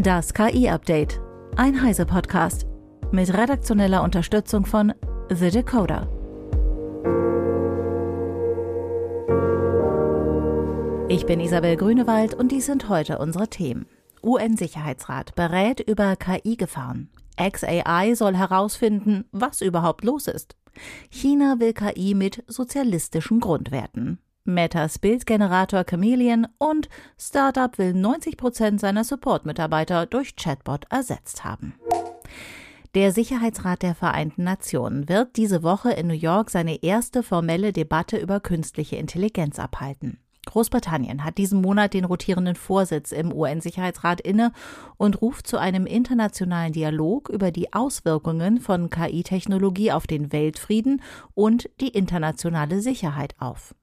Das KI-Update. Ein Heise-Podcast. Mit redaktioneller Unterstützung von The Decoder. Ich bin Isabel Grünewald und dies sind heute unsere Themen. UN-Sicherheitsrat berät über KI-Gefahren. XAI soll herausfinden, was überhaupt los ist. China will KI mit sozialistischen Grundwerten. Metas Bildgenerator Chameleon und Startup will 90 Prozent seiner Support-Mitarbeiter durch Chatbot ersetzt haben. Der Sicherheitsrat der Vereinten Nationen wird diese Woche in New York seine erste formelle Debatte über künstliche Intelligenz abhalten. Großbritannien hat diesen Monat den rotierenden Vorsitz im UN-Sicherheitsrat inne und ruft zu einem internationalen Dialog über die Auswirkungen von KI-Technologie auf den Weltfrieden und die internationale Sicherheit auf.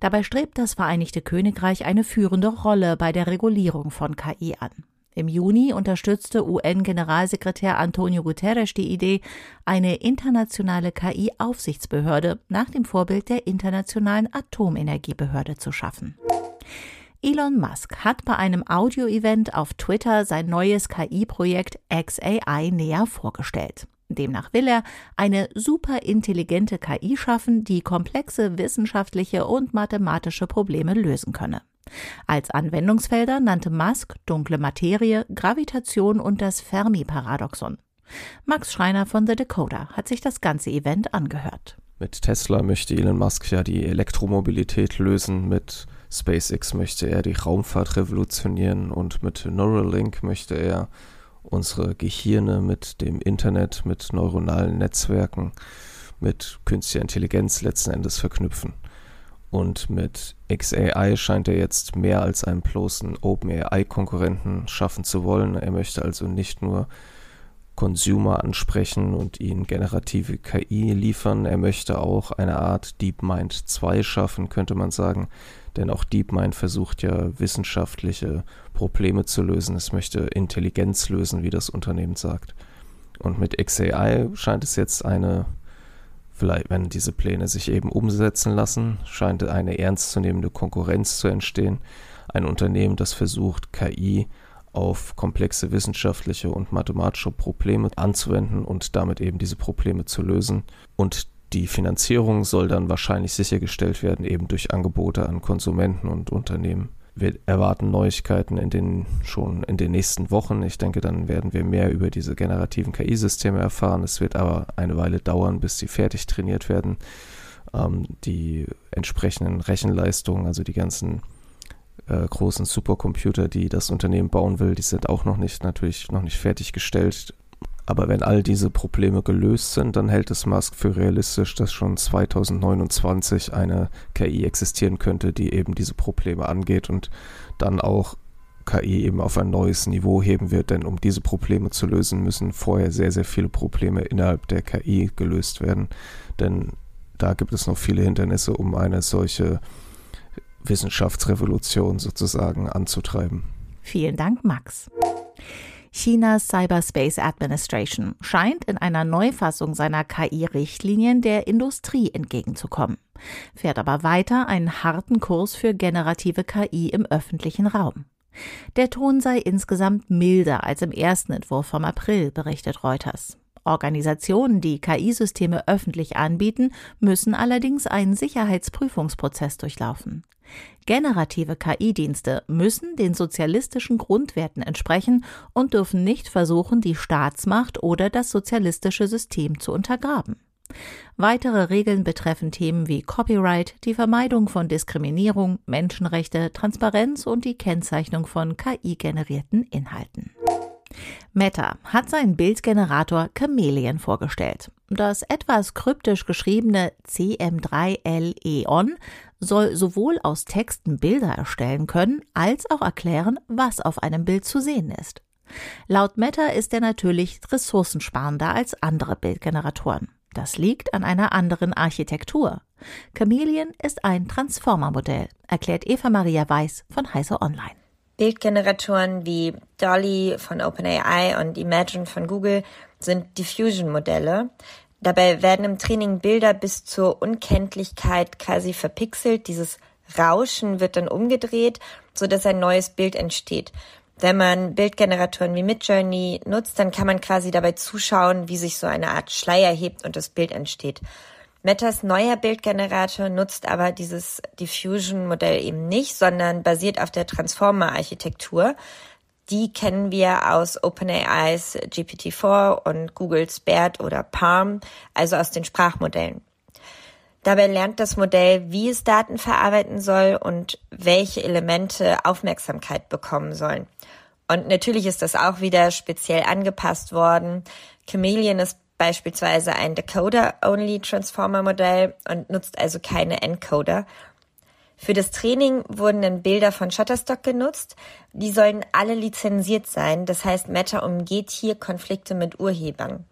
Dabei strebt das Vereinigte Königreich eine führende Rolle bei der Regulierung von KI an. Im Juni unterstützte UN-Generalsekretär Antonio Guterres die Idee, eine internationale KI-Aufsichtsbehörde nach dem Vorbild der Internationalen Atomenergiebehörde zu schaffen. Elon Musk hat bei einem Audio-Event auf Twitter sein neues KI-Projekt XAI näher vorgestellt. Demnach will er eine superintelligente KI schaffen, die komplexe wissenschaftliche und mathematische Probleme lösen könne. Als Anwendungsfelder nannte Musk dunkle Materie, Gravitation und das Fermi-Paradoxon. Max Schreiner von The Decoder hat sich das ganze Event angehört. Mit Tesla möchte Elon Musk ja die Elektromobilität lösen, mit SpaceX möchte er die Raumfahrt revolutionieren und mit Neuralink möchte er unsere Gehirne mit dem Internet, mit neuronalen Netzwerken, mit künstlicher Intelligenz letzten Endes verknüpfen. Und mit XAI scheint er jetzt mehr als einen bloßen OpenAI-Konkurrenten schaffen zu wollen. Er möchte also nicht nur Consumer ansprechen und ihnen generative KI liefern. Er möchte auch eine Art DeepMind 2 schaffen, könnte man sagen. Denn auch DeepMind versucht ja wissenschaftliche Probleme zu lösen. Es möchte Intelligenz lösen, wie das Unternehmen sagt. Und mit XAI scheint es jetzt eine, vielleicht wenn diese Pläne sich eben umsetzen lassen, scheint eine ernstzunehmende Konkurrenz zu entstehen. Ein Unternehmen, das versucht, KI auf komplexe wissenschaftliche und mathematische Probleme anzuwenden und damit eben diese Probleme zu lösen. Und die Finanzierung soll dann wahrscheinlich sichergestellt werden, eben durch Angebote an Konsumenten und Unternehmen. Wir erwarten Neuigkeiten in den, schon in den nächsten Wochen. Ich denke, dann werden wir mehr über diese generativen KI-Systeme erfahren. Es wird aber eine Weile dauern, bis sie fertig trainiert werden. Ähm, die entsprechenden Rechenleistungen, also die ganzen äh, großen Supercomputer, die das Unternehmen bauen will, die sind auch noch nicht natürlich noch nicht fertiggestellt. Aber wenn all diese Probleme gelöst sind, dann hält es Musk für realistisch, dass schon 2029 eine KI existieren könnte, die eben diese Probleme angeht und dann auch KI eben auf ein neues Niveau heben wird. Denn um diese Probleme zu lösen, müssen vorher sehr, sehr viele Probleme innerhalb der KI gelöst werden. Denn da gibt es noch viele Hindernisse, um eine solche Wissenschaftsrevolution sozusagen anzutreiben. Vielen Dank, Max. Chinas Cyberspace Administration scheint in einer Neufassung seiner KI-Richtlinien der Industrie entgegenzukommen, fährt aber weiter einen harten Kurs für generative KI im öffentlichen Raum. Der Ton sei insgesamt milder als im ersten Entwurf vom April, berichtet Reuters. Organisationen, die KI-Systeme öffentlich anbieten, müssen allerdings einen Sicherheitsprüfungsprozess durchlaufen. Generative KI-Dienste müssen den sozialistischen Grundwerten entsprechen und dürfen nicht versuchen, die Staatsmacht oder das sozialistische System zu untergraben. Weitere Regeln betreffen Themen wie Copyright, die Vermeidung von Diskriminierung, Menschenrechte, Transparenz und die Kennzeichnung von KI-generierten Inhalten. Meta hat seinen Bildgenerator Chameleon vorgestellt. Das etwas kryptisch geschriebene CM3L-Eon soll sowohl aus Texten Bilder erstellen können, als auch erklären, was auf einem Bild zu sehen ist. Laut Meta ist er natürlich ressourcensparender als andere Bildgeneratoren. Das liegt an einer anderen Architektur. Chameleon ist ein Transformer-Modell, erklärt Eva Maria Weiß von Heise Online. Bildgeneratoren wie Dolly von OpenAI und Imagine von Google sind Diffusion-Modelle. Dabei werden im Training Bilder bis zur Unkenntlichkeit quasi verpixelt. Dieses Rauschen wird dann umgedreht, so dass ein neues Bild entsteht. Wenn man Bildgeneratoren wie Midjourney nutzt, dann kann man quasi dabei zuschauen, wie sich so eine Art Schleier hebt und das Bild entsteht. Metas neuer Bildgenerator nutzt aber dieses Diffusion-Modell eben nicht, sondern basiert auf der Transformer-Architektur. Die kennen wir aus OpenAIs GPT-4 und Googles BERT oder Palm, also aus den Sprachmodellen. Dabei lernt das Modell, wie es Daten verarbeiten soll und welche Elemente Aufmerksamkeit bekommen sollen. Und natürlich ist das auch wieder speziell angepasst worden. Chameleon ist beispielsweise ein Decoder-Only Transformer-Modell und nutzt also keine Encoder. Für das Training wurden dann Bilder von Shutterstock genutzt. Die sollen alle lizenziert sein. Das heißt, Meta umgeht hier Konflikte mit Urhebern.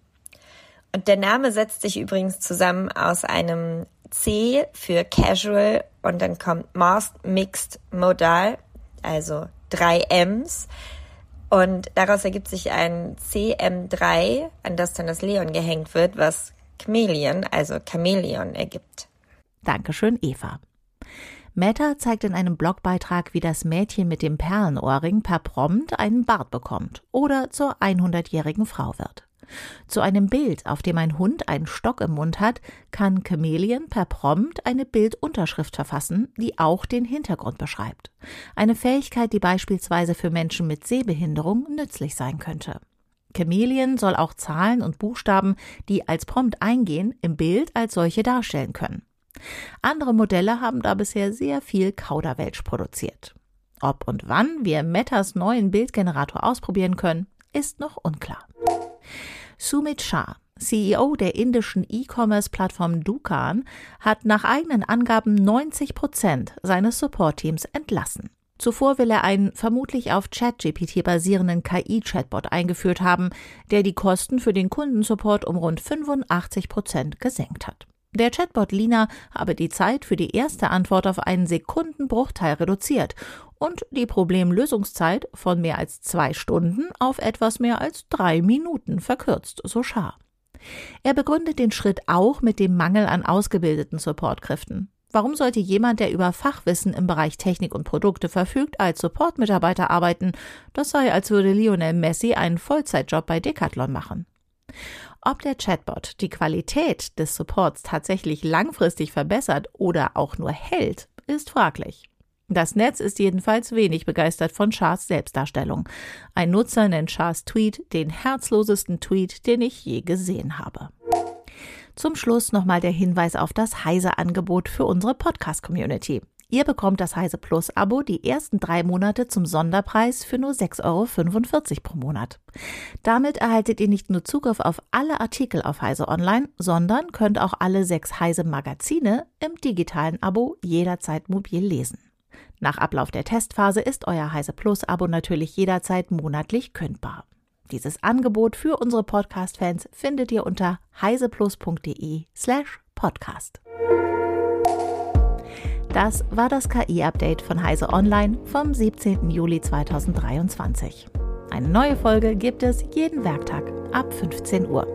Und der Name setzt sich übrigens zusammen aus einem C für Casual und dann kommt Masked Mixed Modal, also drei Ms. Und daraus ergibt sich ein CM3, an das dann das Leon gehängt wird, was Chameleon, also Chameleon ergibt. Dankeschön, Eva. Meta zeigt in einem Blogbeitrag, wie das Mädchen mit dem Perlenohrring per Prompt einen Bart bekommt oder zur 100-jährigen Frau wird. Zu einem Bild, auf dem ein Hund einen Stock im Mund hat, kann Chameleon per Prompt eine Bildunterschrift verfassen, die auch den Hintergrund beschreibt. Eine Fähigkeit, die beispielsweise für Menschen mit Sehbehinderung nützlich sein könnte. Chameleon soll auch Zahlen und Buchstaben, die als Prompt eingehen, im Bild als solche darstellen können. Andere Modelle haben da bisher sehr viel Kauderwelsch produziert. Ob und wann wir Metas neuen Bildgenerator ausprobieren können, ist noch unklar. Sumit Shah, CEO der indischen E-Commerce-Plattform Dukan, hat nach eigenen Angaben 90 Prozent seines Support-Teams entlassen. Zuvor will er einen vermutlich auf ChatGPT basierenden KI-Chatbot eingeführt haben, der die Kosten für den Kundensupport um rund 85 Prozent gesenkt hat. Der Chatbot Lina habe die Zeit für die erste Antwort auf einen Sekundenbruchteil reduziert und die Problemlösungszeit von mehr als zwei Stunden auf etwas mehr als drei Minuten verkürzt, so Schar. Er begründet den Schritt auch mit dem Mangel an ausgebildeten Supportkräften. Warum sollte jemand, der über Fachwissen im Bereich Technik und Produkte verfügt, als Supportmitarbeiter arbeiten? Das sei, als würde Lionel Messi einen Vollzeitjob bei Decathlon machen. Ob der Chatbot die Qualität des Supports tatsächlich langfristig verbessert oder auch nur hält, ist fraglich. Das Netz ist jedenfalls wenig begeistert von Shahs Selbstdarstellung. Ein Nutzer nennt Shahs Tweet den herzlosesten Tweet, den ich je gesehen habe. Zum Schluss nochmal der Hinweis auf das Heise-Angebot für unsere Podcast-Community. Ihr bekommt das Heise Plus Abo die ersten drei Monate zum Sonderpreis für nur 6,45 Euro pro Monat. Damit erhaltet ihr nicht nur Zugriff auf alle Artikel auf Heise Online, sondern könnt auch alle sechs Heise Magazine im digitalen Abo jederzeit mobil lesen. Nach Ablauf der Testphase ist euer Heise Plus Abo natürlich jederzeit monatlich kündbar. Dieses Angebot für unsere Podcast-Fans findet ihr unter heiseplus.de slash podcast. Das war das KI-Update von Heise Online vom 17. Juli 2023. Eine neue Folge gibt es jeden Werktag ab 15 Uhr.